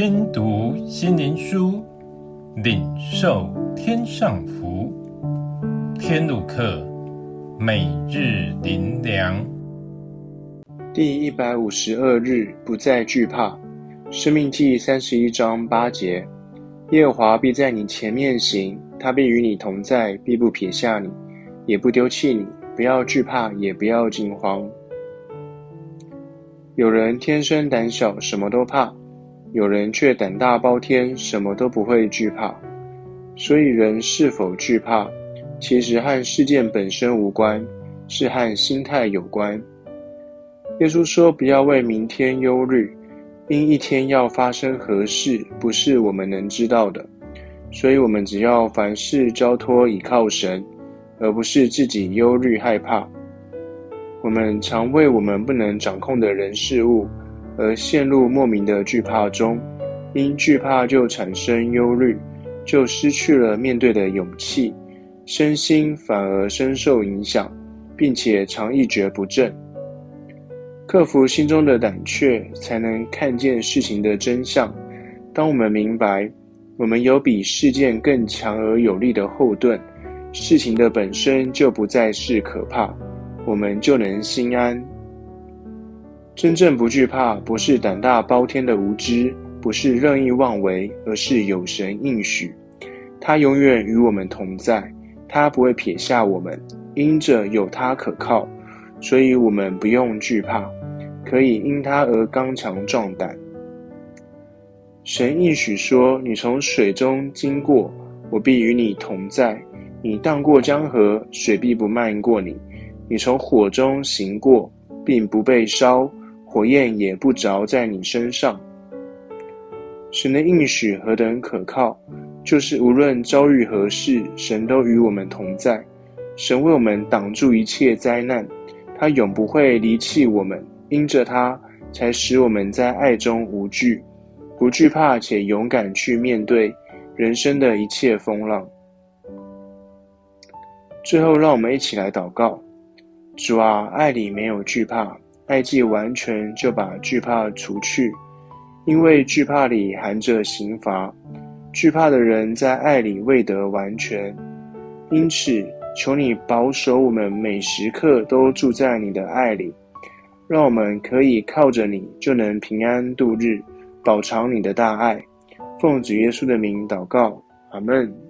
听读心灵书，领受天上福。天路客，每日灵粮。第一百五十二日，不再惧怕。生命记三十一章八节：耶和华必在你前面行，他必与你同在，必不撇下你，也不丢弃你。不要惧怕，也不要惊慌。有人天生胆小，什么都怕；有人却胆大包天，什么都不会惧怕。所以，人是否惧怕，其实和事件本身无关，是和心态有关。耶稣说：“不要为明天忧虑，因一天要发生何事，不是我们能知道的。所以，我们只要凡事交托倚靠神，而不是自己忧虑害怕。”我们常为我们不能掌控的人事物而陷入莫名的惧怕中，因惧怕就产生忧虑，就失去了面对的勇气，身心反而深受影响，并且常一蹶不振。克服心中的胆怯，才能看见事情的真相。当我们明白我们有比事件更强而有力的后盾，事情的本身就不再是可怕。我们就能心安。真正不惧怕，不是胆大包天的无知，不是任意妄为，而是有神应许，他永远与我们同在，他不会撇下我们，因着有他可靠，所以我们不用惧怕，可以因他而刚强壮胆。神应许说：“你从水中经过，我必与你同在；你荡过江河，水必不漫过你。”你从火中行过，并不被烧，火焰也不着在你身上。神的应许何等可靠！就是无论遭遇何事，神都与我们同在。神为我们挡住一切灾难，他永不会离弃我们。因着他，才使我们在爱中无惧，不惧怕，且勇敢去面对人生的一切风浪。最后，让我们一起来祷告。主啊，爱里没有惧怕，爱既完全，就把惧怕除去，因为惧怕里含着刑罚，惧怕的人在爱里未得完全。因此，求你保守我们每时刻都住在你的爱里，让我们可以靠着你就能平安度日，饱尝你的大爱。奉主耶稣的名祷告，阿门。